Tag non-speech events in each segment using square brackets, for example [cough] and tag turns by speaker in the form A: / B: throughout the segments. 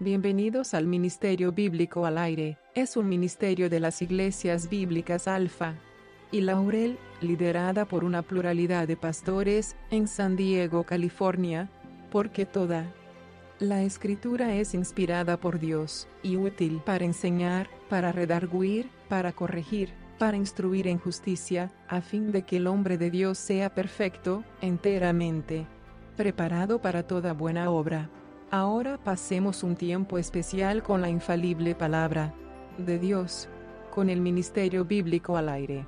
A: Bienvenidos al Ministerio Bíblico al Aire, es un ministerio de las iglesias bíblicas Alfa y Laurel, liderada por una pluralidad de pastores, en San Diego, California, porque toda la escritura es inspirada por Dios, y útil para enseñar, para redarguir, para corregir, para instruir en justicia, a fin de que el hombre de Dios sea perfecto, enteramente preparado para toda buena obra. Ahora pasemos un tiempo especial con la infalible palabra de Dios, con el Ministerio Bíblico al aire.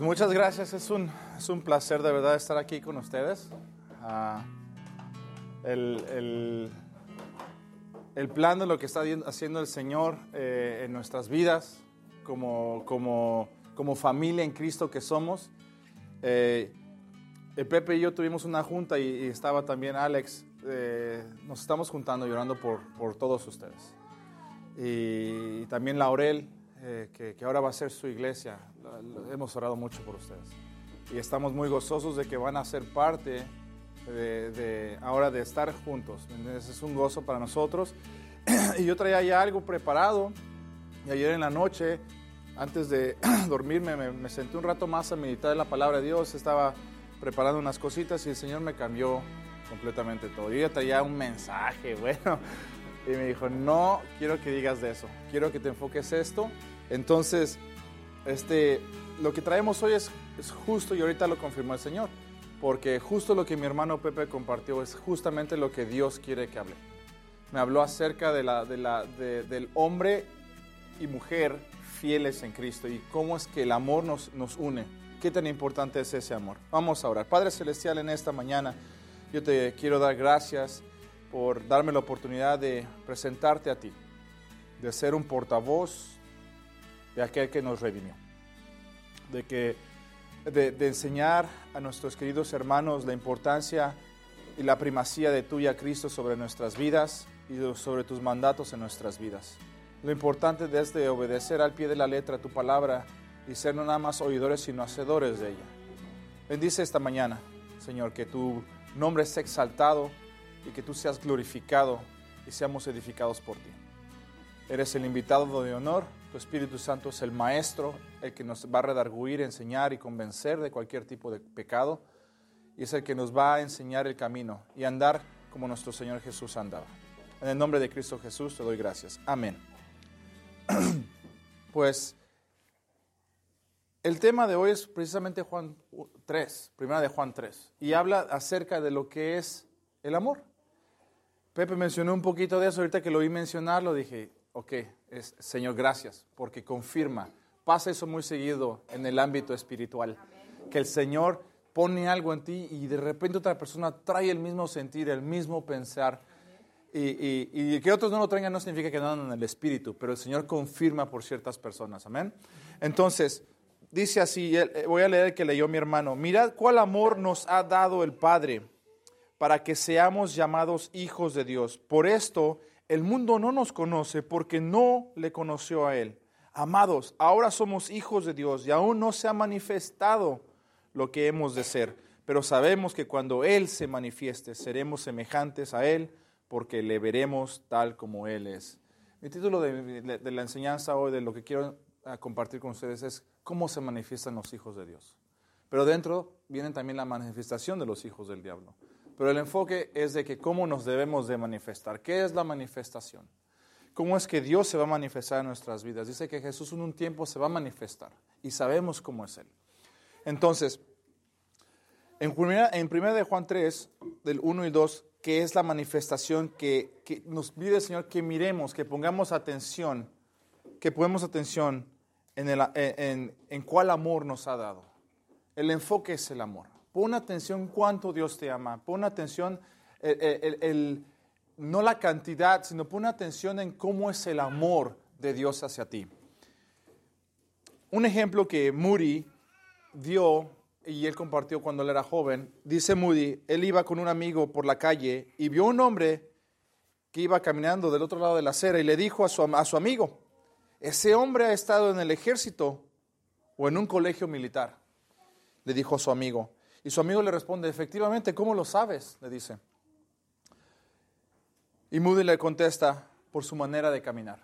B: Pues muchas gracias, es un, es un placer de verdad estar aquí con ustedes. Ah, el, el- el plan de lo que está haciendo el Señor eh, en nuestras vidas, como, como, como familia en Cristo que somos. Eh, Pepe y yo tuvimos una junta y, y estaba también Alex. eh, nos estamos juntando llorando por, por todos ustedes. Y, también Laurel, eh, que, que ahora va a ser su iglesia. Hemos orado mucho por ustedes. Y estamos muy gozosos de que van a ser parte de, de- ahora de estar juntos. ¿me entiendes? Es un gozo para nosotros. [clears throat] y yo traía ya algo preparado. Y ayer en la noche, antes de [clears throat] dormirme, me, me senté un rato más a meditar en la palabra de Dios. Estaba preparando unas cositas y el Señor me cambió completamente todo. Yo ya traía un mensaje, [laughs] bueno. Y me dijo, no quiero que digas de eso, quiero que te enfoques esto. Entonces, este, lo que traemos hoy es, justo y ahorita lo confirmó el Señor, porque justo lo que mi hermano Pepe compartió es justamente lo que Dios quiere que hable. Me habló acerca de la, de la, de- del hombre y mujer fieles en Cristo y cómo es que el amor nos, nos une. Qué tan importante es ese amor. Vamos a orar. Padre Celestial, en esta mañana yo te quiero dar gracias por darme la oportunidad de presentarte a ti, de ser un portavoz de aquel que nos redimió, de, que, de, enseñar a nuestros queridos hermanos la importancia y la primacía de tuya, Cristo, sobre nuestras vidas y sobre tus mandatos en nuestras vidas. Lo importante es de obedecer al pie de la letra tu palabra y ser no nada más oidores, sino hacedores de ella. Bendice esta mañana, Señor, que tu nombre sea exaltado y que tú seas glorificado y seamos edificados por ti. Eres el invitado de honor, tu Espíritu Santo es el maestro, el que nos va a redarguir, enseñar y convencer de cualquier tipo de pecado y es el que nos va a enseñar el camino y andar como nuestro Señor Jesús andaba. En el nombre de Cristo Jesús te doy gracias. Amén. [clears throat] Pues el tema de hoy es precisamente Juan 3, primera de Juan 3, y habla acerca de lo que es el amor. Pepe mencionó un poquito de eso, ahorita que lo oí mencionarlo dije, ok, Señor, gracias, porque confirma. Pasa eso muy seguido en el ámbito espiritual, que el Señor pone algo en ti y de repente otra persona trae el mismo sentir, el mismo pensar. Y, que otros no lo traigan no significa que no andan en el espíritu, pero el Señor confirma por ciertas personas. Amén. Entonces, dice así, eh, voy a leer que leyó mi hermano. Mirad cuál amor nos ha dado el Padre para que seamos llamados hijos de Dios. Por esto el mundo no nos conoce porque no le conoció a Él. Amados, ahora somos hijos de Dios y aún no se ha manifestado lo que hemos de ser, pero sabemos que cuando Él se manifieste seremos semejantes a Él porque le veremos tal como Él es. Mi título de, la enseñanza hoy, de lo que quiero ah, compartir con ustedes, es cómo se manifiestan los hijos de Dios. Pero dentro viene también la manifestación de los hijos del diablo. Pero el enfoque es de que cómo nos debemos de manifestar. ¿Qué es la manifestación? ¿Cómo es que Dios se va a manifestar en nuestras vidas? Dice que Jesús en un tiempo se va a manifestar y sabemos cómo es Él. Entonces, en primera, en de Juan 3, del 1 y 2, que es la manifestación que, nos pide el Señor que miremos, que pongamos atención, que pongamos atención en, el, en, en cuál amor nos ha dado. El enfoque es el amor. Pon atención cuánto Dios te ama. Pon atención, el, no la cantidad, sino pon atención en cómo es el amor de Dios hacia ti. Un ejemplo que Moody dio y él compartió cuando él era joven, dice Moody, él iba con un amigo por la calle y vio un hombre que iba caminando del otro lado de la acera y le dijo a su, a su amigo, ese hombre ha estado en el ejército o en un colegio militar, le dijo a su amigo. Y su amigo le responde, efectivamente, ¿cómo lo sabes? Le dice. Y Moody le contesta, por su manera de caminar.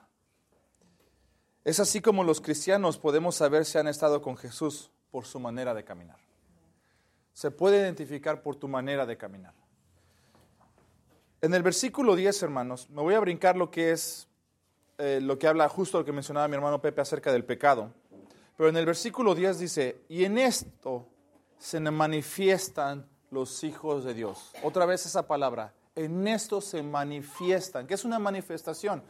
B: Es así como los cristianos podemos saber si han estado con Jesús por su manera de caminar. Se puede identificar por tu manera de caminar. En el versículo 10, hermanos, me voy a brincar lo que es eh, lo que habla justo lo que mencionaba mi hermano Pepe acerca del pecado. Pero en el versículo 10 dice, y en esto se manifiestan los hijos de Dios. Otra vez esa palabra, en esto se manifiestan. ¿Qué es una manifestación?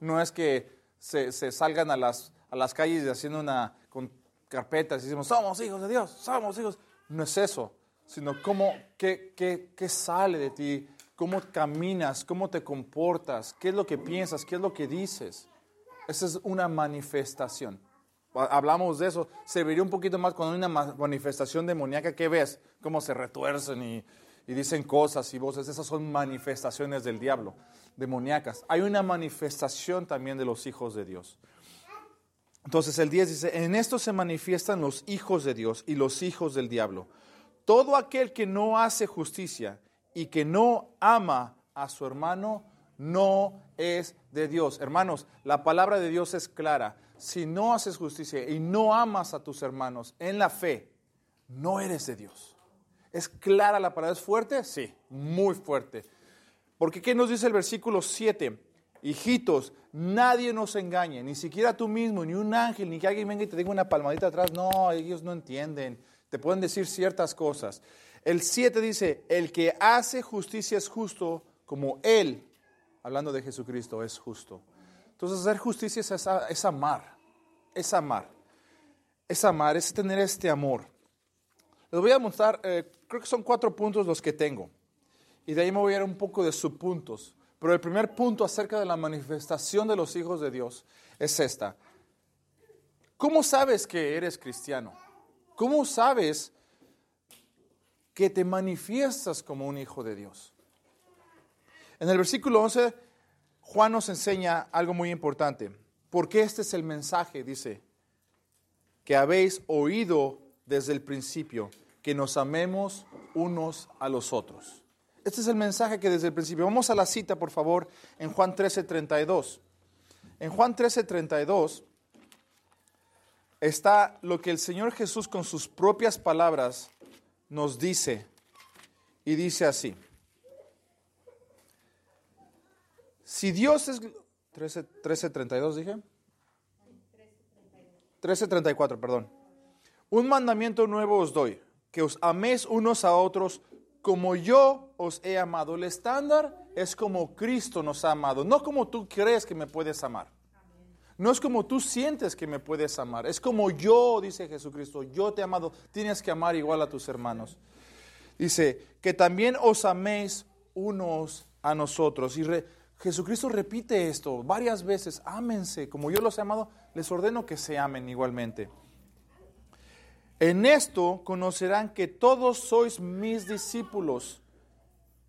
B: No es que se, salgan a las, a las calles haciendo una con carpetas y decimos, somos hijos de Dios, somos hijos. No es eso, sino cómo, qué, qué, qué sale de ti, cómo caminas, cómo te comportas, qué es lo que piensas, qué es lo que dices. Esa es una manifestación hablamos de eso, se vería un poquito más cuando hay una manifestación demoníaca, ¿qué ves? Cómo se retuercen y, dicen cosas y voces, esas son manifestaciones del diablo, demoníacas. Hay una manifestación también de los hijos de Dios. Entonces el 10 dice, en esto se manifiestan los hijos de Dios y los hijos del diablo. Todo aquel que no hace justicia y que no ama a su hermano, no es de Dios. Hermanos, la palabra de Dios es clara si no haces justicia y no amas a tus hermanos en la fe, no eres de Dios. ¿Es clara la palabra? ¿Es fuerte? Sí, muy fuerte. Porque ¿qué nos dice el versículo 7? Hijitos, nadie nos engañe, ni siquiera tú mismo, ni un ángel, ni que alguien venga y te diga una palmadita atrás. No, ellos no entienden. Te pueden decir ciertas cosas. El 7 dice, el que hace justicia es justo como Él, hablando de Jesucristo, es justo. Entonces hacer justicia es amar es amar. Es amar, es tener este amor. Les voy a mostrar, eh, creo que son cuatro puntos los que tengo. Y de ahí me voy a ir un poco de subpuntos. Pero el primer punto acerca de la manifestación de los hijos de Dios es esta. ¿Cómo sabes que eres cristiano? ¿Cómo sabes que te manifiestas como un hijo de Dios? En el versículo 11, Juan nos enseña algo muy importante. Porque este es el mensaje, dice. que habéis oído desde el principio, que nos amemos unos a los otros. Este es el mensaje que desde el principio. Vamos a la cita, por favor, en Juan 13:32. En Juan 13:32 está lo que el Señor Jesús con sus propias palabras nos dice. Y dice así. Si Dios es... 13.32 dije. 13.34, perdón. Un mandamiento nuevo os doy, que os améis unos a otros como yo os he amado. El estándar es como Cristo nos ha amado, no como tú crees que me puedes amar. No es como tú sientes que me puedes amar, es como yo, dice Jesucristo, yo te he amado, tienes que amar igual a tus hermanos. Dice, que también os améis unos a nosotros. Y Jesucristo repite esto varias veces, ámense, como yo los he amado, les ordeno que se amen igualmente. En esto conocerán que todos sois mis discípulos,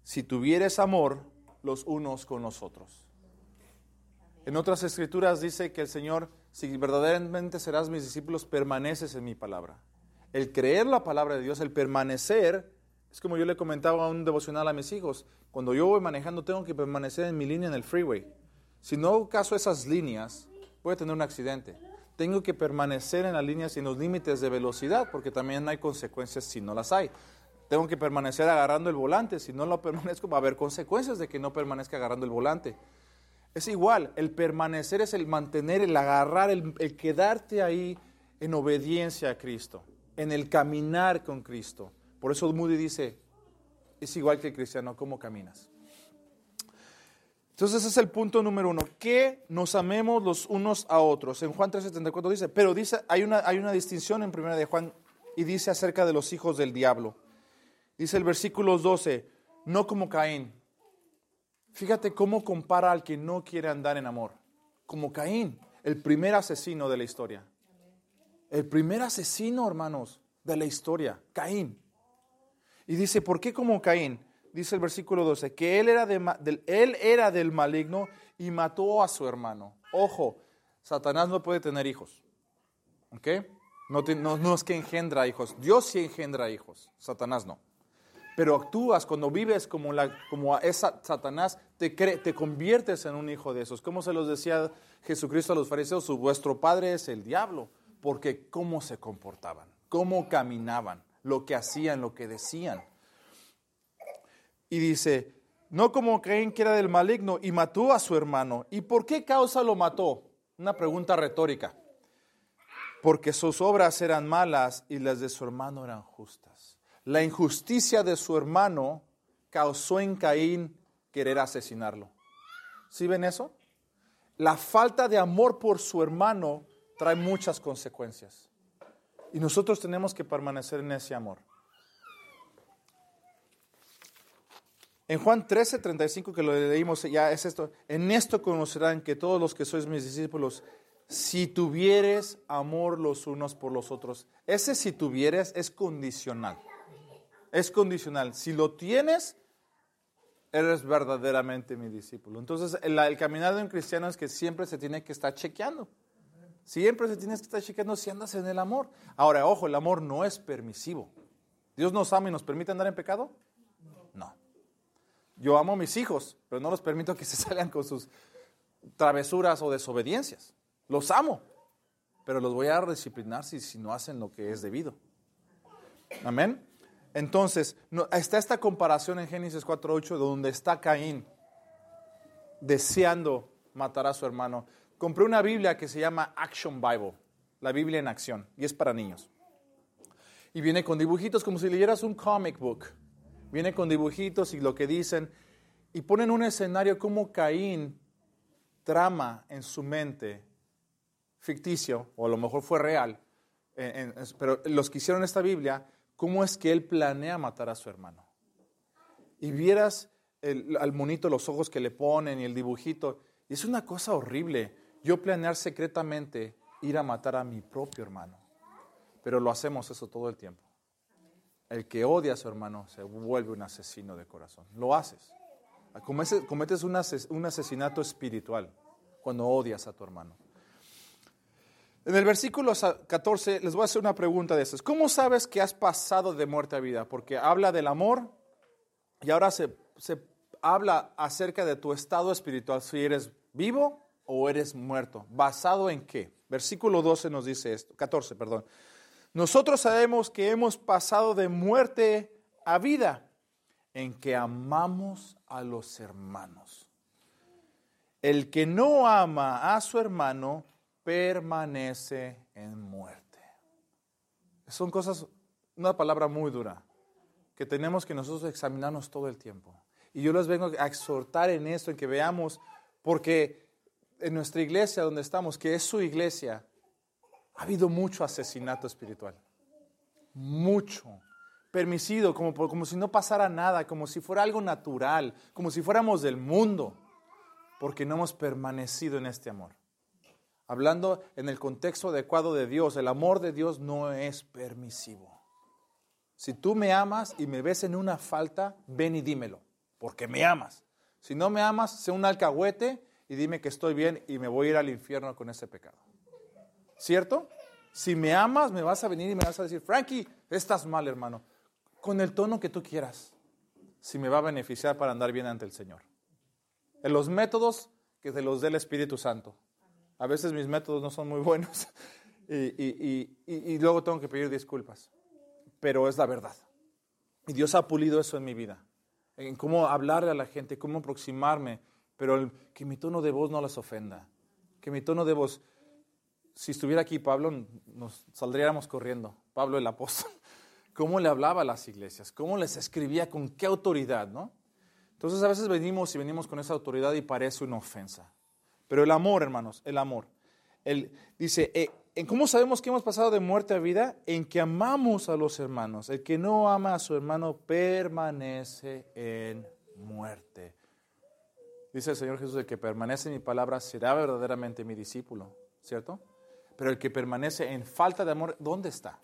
B: si tuvieres amor los unos con los otros. En otras escrituras dice que el Señor, si verdaderamente serás mis discípulos, permaneces en mi palabra. El creer la palabra de Dios, el permanecer, es como yo le comentaba a un devocional a mis hijos, cuando yo voy manejando tengo que permanecer en mi línea en el freeway. Si no caso esas líneas, voy a tener un accidente. Tengo que permanecer en las líneas y en los límites de velocidad, porque también hay consecuencias si no las hay. Tengo que permanecer agarrando el volante, si no lo [laughs] permanezco va a haber consecuencias de que no permanezca agarrando el volante. Es igual, el permanecer es el mantener, el agarrar, el, el quedarte ahí en obediencia a Cristo, en el caminar con Cristo. Por eso Moody dice, es igual que el cristiano, ¿cómo caminas? Entonces ese es el punto número uno, que nos amemos los unos a otros. En Juan 3.74 dice, pero dice, hay una, hay una distinción en primera de Juan y dice acerca de los hijos del diablo. Dice el versículo 12, no como Caín. Fíjate cómo compara al que no quiere andar en amor. Como Caín, el primer asesino de la historia. El primer asesino, hermanos, de la historia, Caín. Y dice, ¿por qué como Caín? dice el versículo 12, que él era, del, maligno y mató a su hermano. Ojo, Satanás no puede tener hijos. ¿Ok? No, es que engendra hijos. Dios sí engendra hijos, Satanás no. Pero actúas cuando vives como esa Satanás, te, te conviertes en un hijo de esos. Como se los decía Jesucristo a los fariseos, vuestro padre es el diablo, porque cómo se comportaban, cómo caminaban, lo que hacían, lo que decían y dice, no como creen que era del maligno y mató a su hermano. ¿Y por qué causa lo mató? Una pregunta retórica. Porque sus obras eran malas y las de su hermano eran justas. La injusticia de su hermano causó en Caín querer asesinarlo. ¿Sí ven eso? La falta de amor por su hermano trae muchas consecuencias. Y nosotros tenemos que permanecer en ese amor. En Juan 13, 35, que lo leímos, ya es esto. En esto conocerán que todos los que sois mis discípulos, si tuvieres amor los unos por los otros. Ese si tuvieres es condicional. Es condicional. Si lo tienes, eres verdaderamente mi discípulo. Entonces, el, el caminar de un cristiano es que siempre se tiene que estar chequeando. Siempre se tiene que estar chequeando si andas en el amor. Ahora, ojo, el amor no es permisivo. ¿Dios nos ama y nos permite andar en pecado? No. Yo amo a mis hijos, pero no los permito que [laughs] se salgan con sus travesuras o desobediencias. Los amo, pero los voy a disciplinar si, si no hacen lo que es debido. Amén. Entonces, está esta comparación en Génesis 4.8 donde está Caín deseando matar a su hermano. Compré una Biblia que se llama Action Bible, la Biblia en acción, y es para niños. Y viene con dibujitos como si leyeras un comic book. Viene con dibujitos y lo que dicen. Y ponen un escenario como Caín trama en su mente, ficticio, o a lo mejor fue real, pero los que hicieron esta Biblia, cómo es que él planea matar a su hermano. Y vieras al monito los ojos que le ponen y el dibujito, y es una cosa horrible. Yo planear secretamente ir a matar a mi propio hermano, pero lo hacemos eso todo el tiempo. El que odia a su hermano se vuelve un asesino de corazón. Lo haces. Cometes un asesinato espiritual cuando odias a tu hermano. En el versículo 14 les voy a hacer una pregunta de esas. ¿Cómo sabes que has pasado de muerte a vida? Porque habla del amor y ahora se, se habla acerca de tu estado espiritual, si eres vivo o eres muerto. ¿Basado en qué? Versículo 12 nos dice esto, 14, perdón. Nosotros sabemos que hemos pasado de muerte a vida en que amamos a los hermanos. El que no ama a su hermano permanece en muerte. Son cosas, una palabra muy dura, que tenemos que nosotros examinarnos todo el tiempo. Y yo les vengo a exhortar en esto, en que veamos, porque en nuestra iglesia donde estamos, que es su iglesia, ha habido mucho asesinato espiritual. Mucho. Permisido, como, como si no pasara nada, como si fuera algo natural, como si fuéramos del mundo porque no hemos permanecido en este amor. Hablando en el contexto adecuado de Dios, el amor de Dios no es permisivo. Si tú me amas y me ves en una falta, ven y dímelo, porque me amas. Si no me amas, sé un alcahuete y dime que estoy bien y me voy a ir al infierno con ese pecado. ¿Cierto? Si me amas, me vas a venir y me vas a decir, Frankie, estás mal, hermano, con el tono que tú quieras, si me va a beneficiar para andar bien ante el Señor en los métodos que se los dé el Espíritu Santo. A veces mis métodos no son muy buenos [laughs] y, luego tengo que pedir disculpas, pero es la verdad. Y Dios ha pulido eso en mi vida, en cómo hablarle a la gente, cómo aproximarme, pero que mi tono de voz no las ofenda, que mi tono de voz, si estuviera aquí Pablo, nos saldríamos corriendo, Pablo el apóstol, [laughs] cómo le hablaba a las iglesias, cómo les escribía, con qué autoridad, ¿no? Entonces a veces venimos y venimos con esa autoridad y parece una ofensa. Pero el amor, hermanos, el amor. Él dice, eh, ¿en cómo sabemos que hemos pasado de muerte a vida? En que amamos a los hermanos. El que no ama a su hermano permanece en muerte. Dice el Señor Jesús, el que permanece en mi palabra será verdaderamente mi discípulo, ¿cierto? Pero el que permanece en falta de amor, ¿dónde está?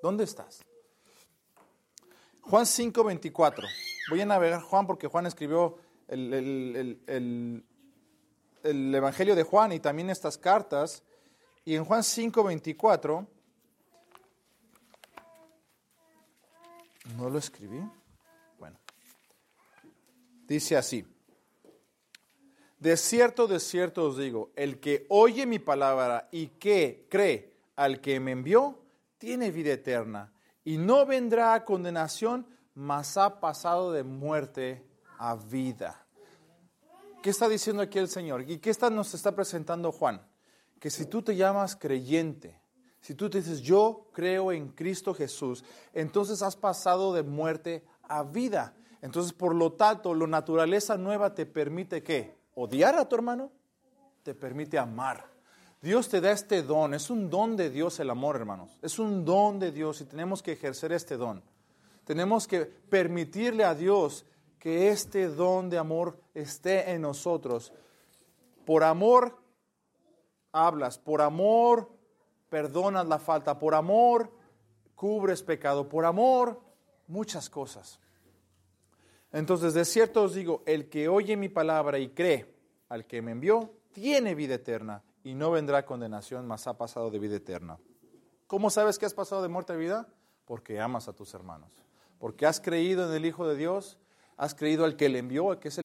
B: ¿Dónde estás? Juan 5, 24. Voy a navegar Juan porque Juan escribió el, Evangelio de Juan y también estas cartas. Y en Juan 5, 24, no lo escribí. Bueno, dice así. De cierto, de cierto os digo, el que oye mi palabra y que cree al que me envió, tiene vida eterna y no vendrá a condenación, mas ha pasado de muerte a vida. ¿Qué está diciendo aquí el Señor? ¿Y qué está, nos está presentando Juan? Que si tú te llamas creyente, si tú te dices, yo creo en Cristo Jesús, entonces has pasado de muerte a vida. Entonces, por lo tanto, la naturaleza nueva te permite qué? Odiar a tu hermano, te permite amar. Dios te da este don, es un don de Dios el amor, hermanos. Es un don de Dios y tenemos que ejercer este don. Tenemos que permitirle a Dios que este don de amor esté en nosotros. Por amor hablas, por amor perdonas la falta, por amor cubres pecado, por amor muchas cosas. Entonces, de cierto os digo, el que oye mi palabra y cree al que me envió, tiene vida eterna y no vendrá condenación, mas ha pasado de vida eterna. ¿Cómo sabes que has pasado de muerte a vida? Porque amas a tus hermanos porque has creído en el Hijo de Dios, has creído al que le envió, que es el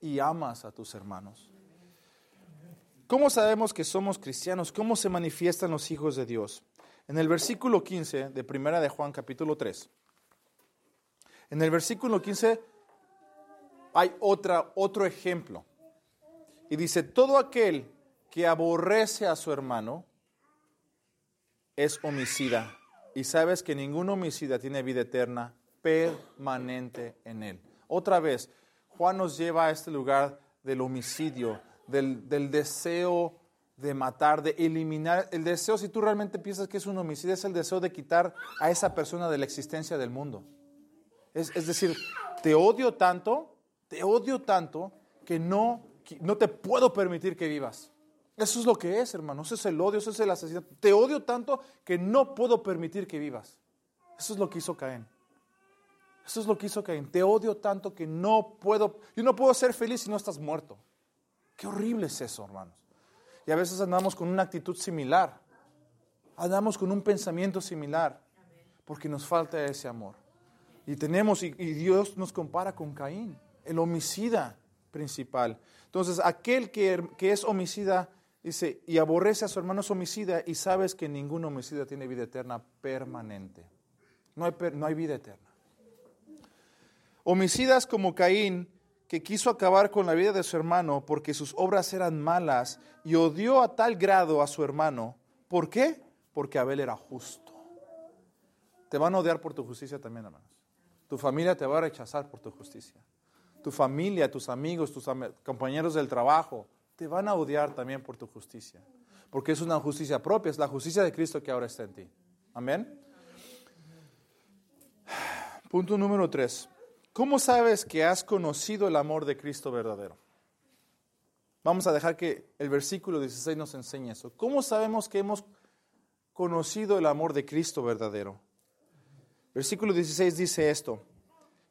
B: y amas a tus hermanos. ¿Cómo sabemos que somos cristianos? ¿Cómo se manifiestan los hijos de Dios? En el versículo 15 de Primera de Juan capítulo 3. En el versículo 15 hay otra, otro ejemplo. Y dice, todo aquel que aborrece a su hermano es homicida. Y sabes que ningún homicida tiene vida eterna permanente en él. Otra vez, Juan nos lleva a este lugar del homicidio, del, deseo de matar, de eliminar. El deseo, si tú realmente piensas que es un homicidio, es el deseo de quitar a esa persona de la existencia del mundo. Es, decir, te odio tanto, te odio tanto que no, no te puedo permitir que vivas. Eso es lo que es, hermano. Eso es el odio, eso es el asesinato. Te odio tanto que no puedo permitir que vivas. Eso es lo que hizo Caín. Eso es lo que hizo Caín. Te odio tanto que no puedo, yo no puedo ser feliz si no estás muerto. Qué horrible es eso, hermanos. Y a veces andamos con una actitud similar. Andamos con un pensamiento similar. Porque nos falta ese amor. Y tenemos, y, Dios nos compara con Caín, el homicida principal. Entonces, aquel que, que es homicida, dice, y aborrece a su hermano es homicida, y sabes que ningún homicida tiene vida eterna permanente. No hay, no hay vida eterna. Homicidas como Caín, que quiso acabar con la vida de su hermano porque sus obras eran malas y odió a tal grado a su hermano. ¿Por qué? Porque Abel era justo. Te van a odiar por tu justicia también, hermanos. Tu familia te va a rechazar por tu justicia. Tu familia, tus amigos, tus compañeros del trabajo, te van a odiar también por tu justicia. Porque es una justicia propia, es la justicia de Cristo que ahora está en ti. Amén. Punto número tres. ¿Cómo sabes que has conocido el amor de Cristo verdadero? Vamos a dejar que el versículo 16 nos enseñe eso. ¿Cómo sabemos que hemos conocido el amor de Cristo verdadero? Versículo 16 dice esto,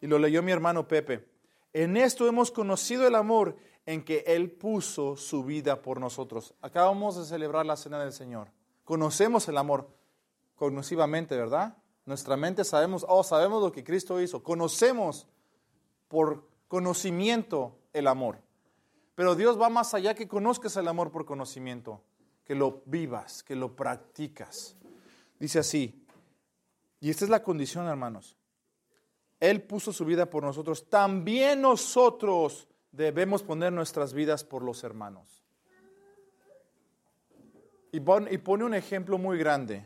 B: y lo leyó mi hermano Pepe. En esto hemos conocido el amor en que Él puso su vida por nosotros. Acabamos de celebrar la cena del Señor. Conocemos el amor cognitivamente, ¿verdad? Nuestra mente sabemos, oh, sabemos lo que Cristo hizo. Conocemos por conocimiento el amor. Pero Dios va más allá que conozcas el amor por conocimiento, que lo vivas, que lo practicas. Dice así, y esta es la condición, hermanos. Él puso su vida por nosotros, también nosotros debemos poner nuestras vidas por los hermanos. Y pone un ejemplo muy grande.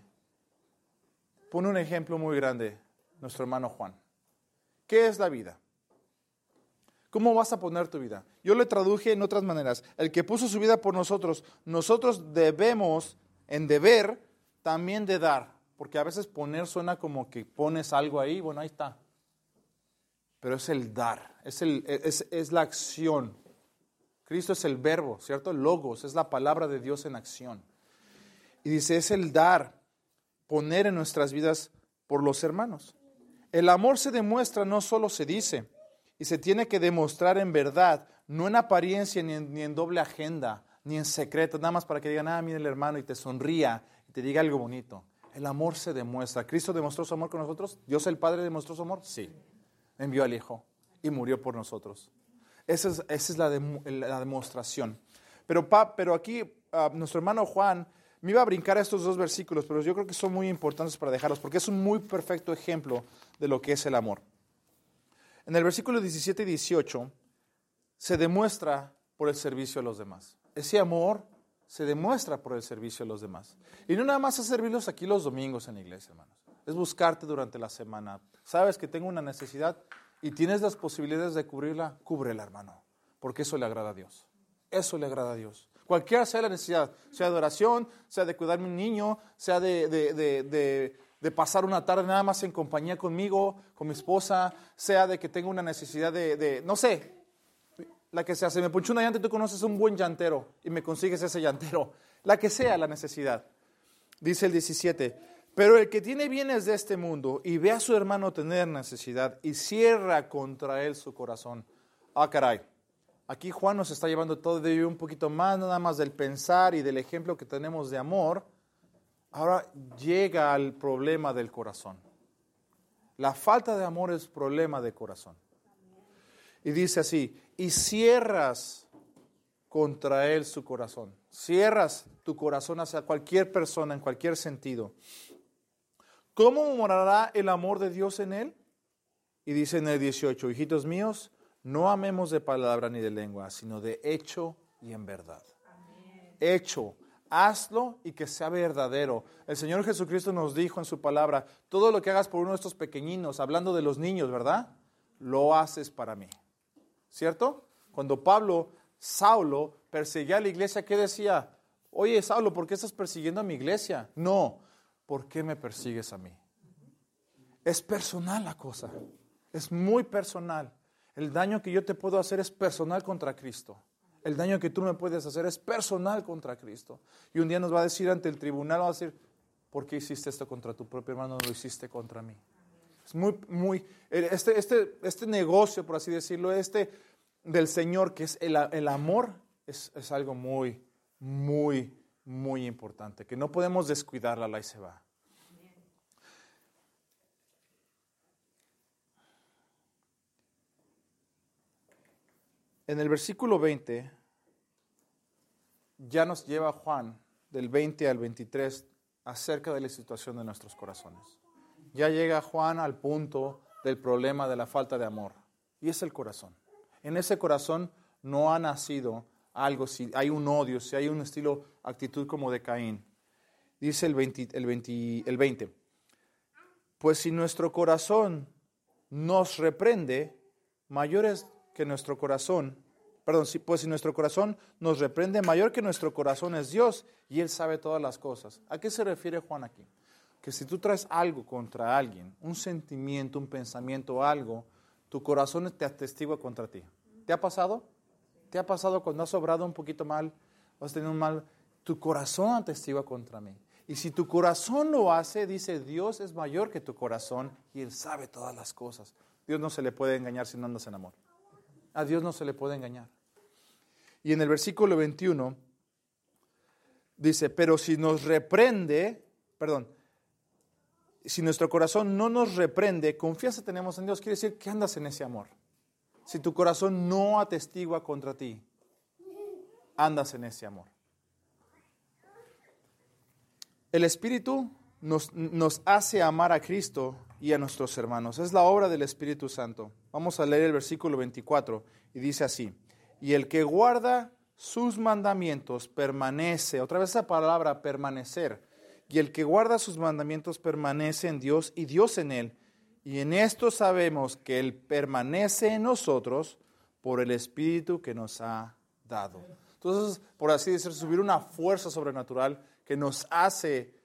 B: Pone un ejemplo muy grande nuestro hermano Juan. ¿Qué es la vida? ¿Cómo vas a poner tu vida? Yo le traduje en otras maneras. El que puso su vida por nosotros, nosotros debemos, en deber, también de dar. Porque a veces poner suena como que pones algo ahí, bueno, ahí está. Pero es el dar, es, el, es, es la acción. Cristo es el verbo, ¿cierto? Logos, es la palabra de Dios en acción. Y dice, es el dar, poner en nuestras vidas por los hermanos. El amor se demuestra, no solo se dice y se tiene que demostrar en verdad, no en apariencia ni en, doble agenda, ni en secreto, nada más para que digan, ah, mira el hermano y te sonría y te diga algo bonito. El amor se demuestra. ¿Cristo demostró su amor con nosotros? ¿Dios el Padre demostró su amor? Sí. Envió al Hijo y murió por nosotros. Esa es, la, demostración. Pero, pero aquí ah, nuestro hermano Juan me iba a brincar a estos dos versículos, pero yo creo que son muy importantes para dejarlos, porque es un muy perfecto ejemplo de lo que es el amor. En el versículo 17 y 18 se demuestra por el servicio a los demás. Ese amor se demuestra por el servicio a los demás. Y no nada más es servirlos aquí los domingos en la iglesia, hermanos. Es buscarte durante la semana. Sabes que tengo una necesidad y tienes las posibilidades de cubrirla, cúbrela, hermano. Porque eso le agrada a Dios. Eso le agrada a Dios. Cualquiera sea la necesidad, sea de oración, sea de cuidar a mi niño, sea de, pasar una tarde nada más en compañía conmigo, con mi esposa, sea de que tenga una necesidad de, no sé, la que sea, se me punchó una llanta y tú conoces un buen llantero y me consigues ese llantero, la que sea la necesidad. Dice el 17, pero el que tiene bienes de este mundo y ve a su hermano tener necesidad y cierra contra él su corazón. Ah, caray. Aquí Juan nos está llevando todo de un poquito más, nada más del pensar y del ejemplo que tenemos de amor. Ahora llega al problema del corazón. La falta de amor es problema de corazón. Y dice así, y cierras contra él su corazón. Cierras tu corazón hacia cualquier persona en cualquier sentido. ¿Cómo morará el amor de Dios en él? Y dice en el 18, hijitos míos, no amemos de palabra ni de lengua, sino de hecho y en verdad. Hecho, hazlo y que sea verdadero. El Señor Jesucristo nos dijo en su palabra, todo lo que hagas por uno de estos pequeñinos, hablando de los niños, ¿verdad? Lo haces para mí. ¿Cierto? Cuando Pablo, Saulo, perseguía a la iglesia, ¿qué decía? Oye, Saulo, ¿por qué estás persiguiendo a mi iglesia? No, ¿por qué me persigues a mí? Es personal la cosa, es muy personal. El daño que yo te puedo hacer es personal contra Cristo. El daño que tú me puedes hacer es personal contra Cristo. Y un día nos va a decir ante el tribunal, va a decir, ¿por qué hiciste esto contra tu propio hermano? No lo hiciste contra mí. Es muy, muy, este, este, este negocio, por así decirlo, este del Señor, que es el, el amor, es, es, algo muy, muy, muy importante, que no podemos descuidarla, la y se va. En el versículo 20 ya nos lleva Juan del 20 al 23 acerca de la situación de nuestros corazones. Ya llega Juan al punto del problema de la falta de amor y es el corazón. En ese corazón no ha nacido algo, si hay un odio, si hay un estilo, actitud como de Caín. Dice el 20, el 20, el 20 pues si nuestro corazón nos reprende, mayores que nuestro corazón, perdón, pues si nuestro corazón nos reprende, mayor que nuestro corazón es Dios y Él sabe todas las cosas. ¿A qué se refiere Juan aquí? Que si tú traes algo contra alguien, un sentimiento, un pensamiento, algo, tu corazón te atestigua contra ti. ¿Te ha pasado? ¿Te ha pasado cuando has sobrado un poquito mal has tenido un mal? Tu corazón atestigua contra mí. Y si tu corazón lo hace, dice Dios es mayor que tu corazón y Él sabe todas las cosas. Dios no se le puede engañar si no andas en amor. A Dios no se le puede engañar. Y en el versículo 21 dice, pero si nos reprende, perdón, si nuestro corazón no nos reprende, confianza tenemos en Dios, quiere decir que andas en ese amor. Si tu corazón no atestigua contra ti, andas en ese amor. El Espíritu nos, nos, hace amar a Cristo y a nuestros hermanos. Es la obra del Espíritu Santo. Vamos a leer el versículo 24 y dice así, y el que guarda sus mandamientos permanece, otra vez esa palabra permanecer, y el que guarda sus mandamientos permanece en Dios y Dios en él. Y en esto sabemos que Él permanece en nosotros por el Espíritu que nos ha dado. Entonces, por así decir, subir una fuerza sobrenatural que nos hace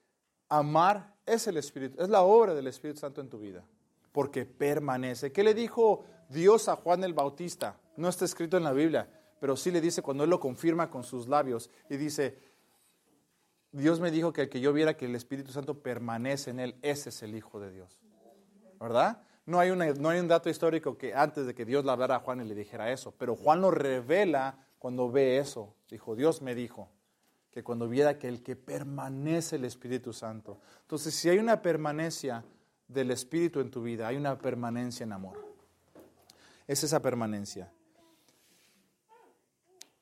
B: amar es el Espíritu, es la obra del Espíritu Santo en tu vida, porque permanece. ¿Qué le dijo Dios a Juan el Bautista? No está escrito en la Biblia, pero sí le dice cuando él lo confirma con sus labios y dice, Dios me dijo que el que yo viera que el Espíritu Santo permanece en él, ese es el Hijo de Dios. ¿Verdad? No hay, no hay un dato histórico que antes de que Dios le hablara a Juan y le dijera eso, pero Juan lo revela cuando ve eso. Dijo, Dios me dijo que cuando viera que el que permanece el Espíritu Santo. Entonces, si hay una permanencia del Espíritu en tu vida, hay una permanencia en amor. Es esa permanencia.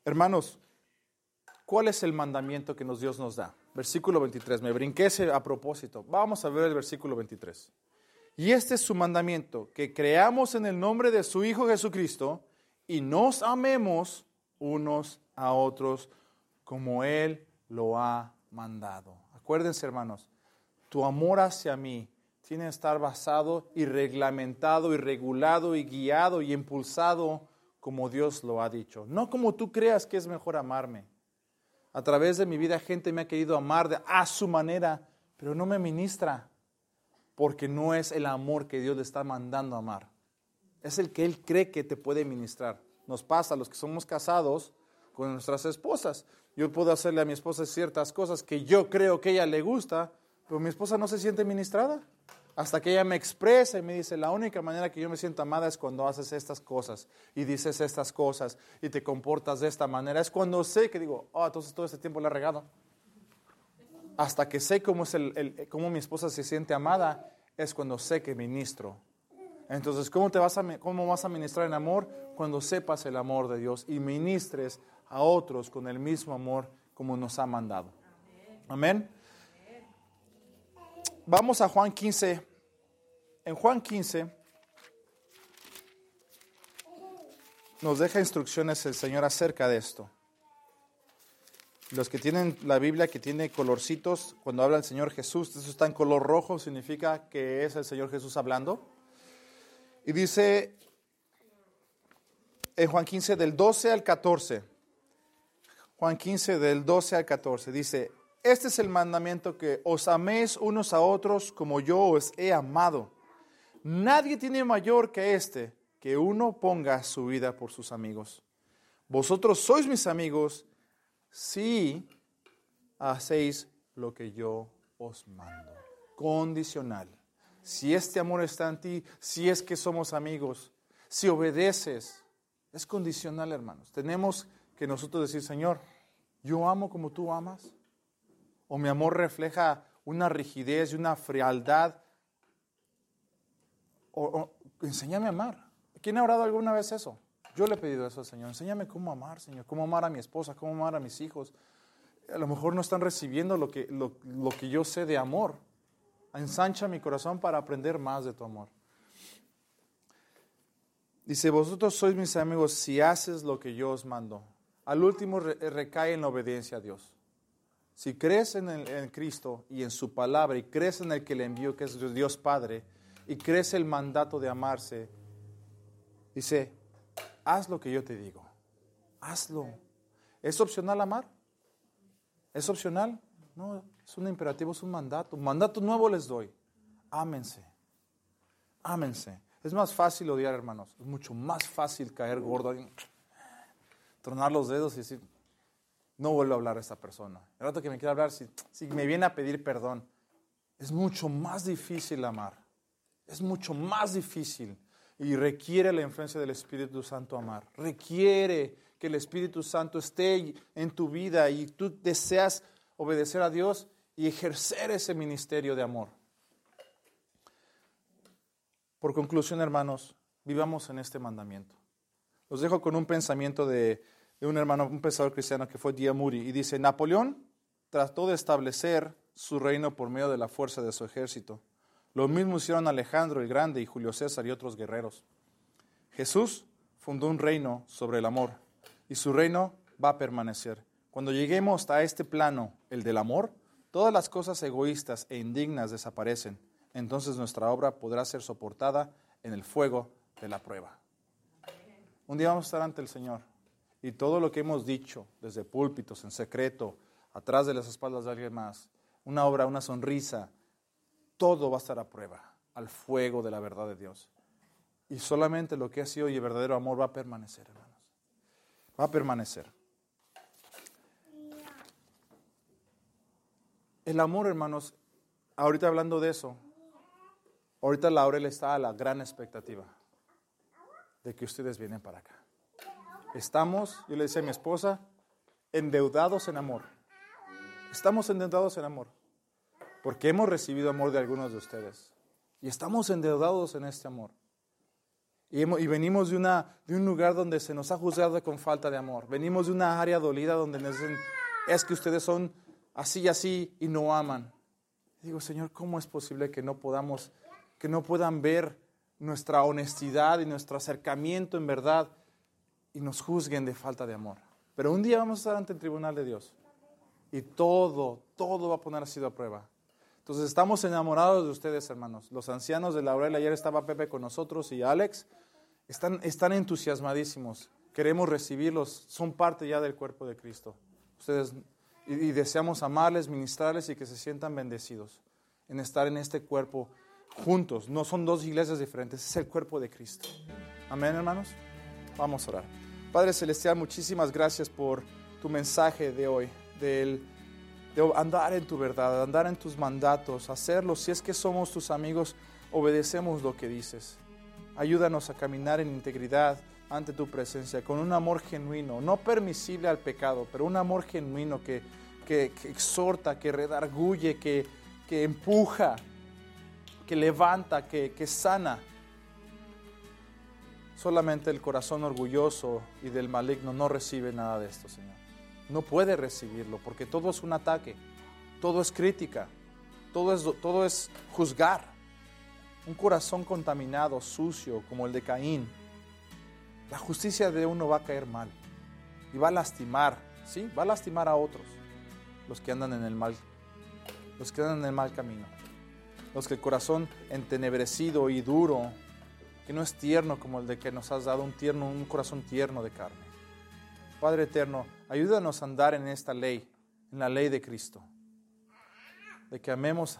B: Hermanos, ¿cuál es el mandamiento que nos Dios nos da? Versículo 23, me brinqué a propósito. Vamos a ver el versículo 23. Y este es su mandamiento, que creamos en el nombre de su Hijo Jesucristo y nos amemos unos a otros como Él lo ha mandado. Acuérdense, hermanos, tu amor hacia mí tiene que estar basado y reglamentado y regulado y guiado y impulsado como Dios lo ha dicho. No como tú creas que es mejor amarme. A través de mi vida gente me ha querido amar de, a su manera, pero no me ministra, porque no es el amor que Dios le está mandando amar. Es el que Él cree que te puede ministrar. nos pasa a los que somos casados con nuestras esposas. Yo puedo hacerle a mi esposa ciertas cosas que yo creo que ella le gusta, pero mi esposa no se siente ministrada. Hasta que ella me expresa y me dice, la única manera que yo me siento amada es cuando haces estas cosas y dices estas cosas y te comportas de esta manera. Es cuando sé que digo, oh, entonces todo este tiempo le he regado. Hasta que sé cómo, es el, cómo mi esposa se siente amada, es cuando sé que ministro. Entonces, ¿cómo, te vas a, ¿cómo vas a ministrar en amor? Cuando sepas el amor de Dios y ministres a otros con el mismo amor como nos ha mandado. Amén. Vamos a Juan 15. En Juan 15 nos deja instrucciones el Señor acerca de esto. Los que tienen la Biblia que tiene colorcitos, cuando habla el Señor Jesús, eso está en color rojo, significa que es el Señor Jesús hablando. Y dice en Juan 15 del 12 al 14, Juan 15 del 12 al 14, dice, este es el mandamiento que os améis unos a otros como yo os he amado. Nadie tiene mayor que este, que uno ponga su vida por sus amigos. Vosotros sois mis amigos si hacéis lo que yo os mando. Condicional. Si este amor está en ti, si es que somos amigos, si obedeces, es condicional, hermanos. Tenemos que nosotros decir, Señor, yo amo como tú amas o mi amor refleja una rigidez y una frialdad. O, enséñame a amar. ¿Quién ha orado alguna vez eso? Yo le he pedido eso al Señor. Enséñame cómo amar, Señor. Cómo amar a mi esposa, cómo amar a mis hijos. A lo mejor no están recibiendo lo que, lo, lo que yo sé de amor. Ensancha mi corazón para aprender más de tu amor. Dice, vosotros sois mis amigos si haces lo que yo os mando. Al último recae en la obediencia a Dios. Si crees en, Cristo y en su palabra y crees en el que le envió, que es Dios Padre, y crees el mandato de amarse, dice, haz lo que yo te digo, hazlo. ¿Es opcional amar? ¿Es opcional? No, es un imperativo, es un mandato. Un mandato nuevo les doy. Ámense. Ámense. Es más fácil odiar, hermanos. Es mucho más fácil caer gordo, tronar los dedos y decir, no vuelvo a hablar a esa persona. El rato que me quiera hablar, si, si me viene a pedir perdón, es mucho más difícil amar. Es mucho más difícil y requiere la influencia del Espíritu Santo amar. Requiere que el Espíritu Santo esté en tu vida y tú deseas obedecer a Dios y ejercer ese ministerio de amor. Por conclusión, hermanos, vivamos en este mandamiento. Los dejo con un pensamiento de de un hermano, un pensador cristiano que fue Diamuri, y dice, Napoleón trató de establecer su reino por medio de la fuerza de su ejército. Lo mismo hicieron Alejandro el Grande y Julio César y otros guerreros. Jesús fundó un reino sobre el amor y su reino va a permanecer. Cuando lleguemos a este plano, el del amor, todas las cosas egoístas e indignas desaparecen. Entonces nuestra obra podrá ser soportada en el fuego de la prueba. Un día vamos a estar ante el Señor y todo lo que hemos dicho desde púlpitos, en secreto, atrás de las espaldas de alguien más, una obra, una sonrisa, todo va a estar a prueba, al fuego de la verdad de Dios. Y solamente lo que ha sido y el verdadero amor va a permanecer, hermanos. Va a permanecer. El amor, hermanos, ahorita hablando de eso, ahorita Laurel está a la gran expectativa de que ustedes vienen para acá. Estamos, yo le decía a mi esposa, endeudados en amor. Estamos endeudados en amor. Porque hemos recibido amor de algunos de ustedes. Y estamos endeudados en este amor. Y, venimos de, una, de un lugar donde se nos ha juzgado con falta de amor. Venimos de una área dolida donde nos dicen, es que ustedes son así y así y no aman. digo, Señor, ¿cómo es posible que no podamos, que no puedan ver nuestra honestidad y nuestro acercamiento en verdad y nos juzguen de falta de amor. Pero un día vamos a estar ante el tribunal de Dios y todo, todo va a poner así a prueba. Entonces estamos enamorados de ustedes, hermanos. Los ancianos de Laurel, ayer estaba Pepe con nosotros y Alex, están, están entusiasmadísimos. Queremos recibirlos, son parte ya del cuerpo de Cristo. Ustedes, y, y deseamos amarles, ministrarles y que se sientan bendecidos en estar en este cuerpo juntos. No son dos iglesias diferentes, es el cuerpo de Cristo. Amén, hermanos. Vamos a orar. Padre Celestial, muchísimas gracias por tu mensaje de hoy, del, de andar en tu verdad, andar en tus mandatos, hacerlo. Si es que somos tus amigos, obedecemos lo que dices. Ayúdanos a caminar en integridad ante tu presencia, con un amor genuino, no permisible al pecado, pero un amor genuino que, que, exhorta, que redarguye, que, que empuja, que levanta, que, que sana. Solamente el corazón orgulloso y del maligno no recibe nada de esto, Señor. No puede recibirlo porque todo es un ataque, todo es crítica, todo es, todo es juzgar. Un corazón contaminado, sucio, como el de Caín, la justicia de uno va a caer mal y va a lastimar, ¿sí? Va a lastimar a otros, los que andan en el mal, los que andan en el mal camino, los que el corazón entenebrecido y duro, que no es tierno como el de que nos has dado, un tierno, un corazón tierno de carne. Padre eterno, ayúdanos a andar en esta ley, en la ley de Cristo, de que amemos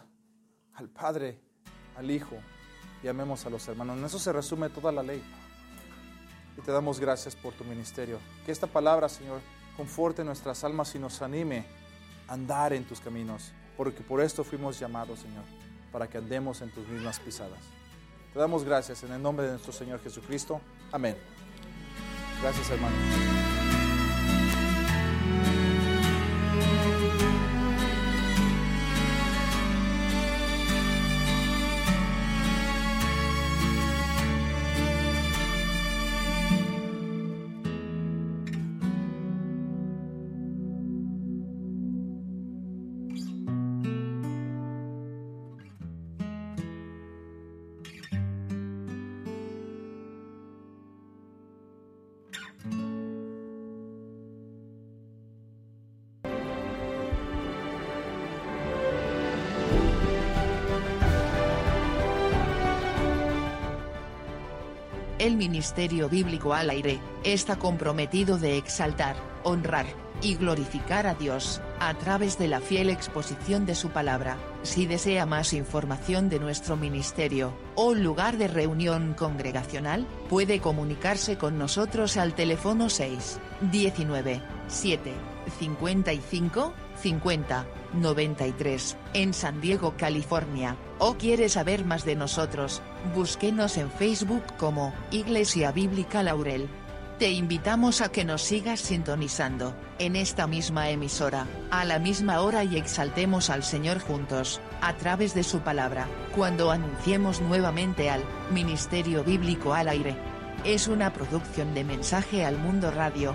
B: al Padre, al Hijo y amemos a los hermanos. En eso se resume toda la ley y te damos gracias por tu ministerio. Que esta palabra, Señor, conforte nuestras almas y nos anime a andar en tus caminos, porque por esto fuimos llamados, Señor, para que andemos en tus mismas pisadas. Te damos gracias en el nombre de nuestro Señor Jesucristo. Amén. Gracias, hermano.
C: El Ministerio Bíblico al Aire, está comprometido de exaltar, honrar, y glorificar a Dios, a través de la fiel exposición de su palabra. Si desea más información de nuestro ministerio, o lugar de reunión congregacional, puede comunicarse con nosotros al teléfono 6, 19, 7, 55, 50, 93, en San Diego, California, o quiere saber más de nosotros, búsquenos en Facebook como Iglesia Bíblica Laurel. Te invitamos a que nos sigas sintonizando, en esta misma emisora, a la misma hora y exaltemos al Señor juntos, a través de su palabra, cuando anunciemos nuevamente al Ministerio Bíblico al Aire. Es una producción de Mensaje al Mundo Radio.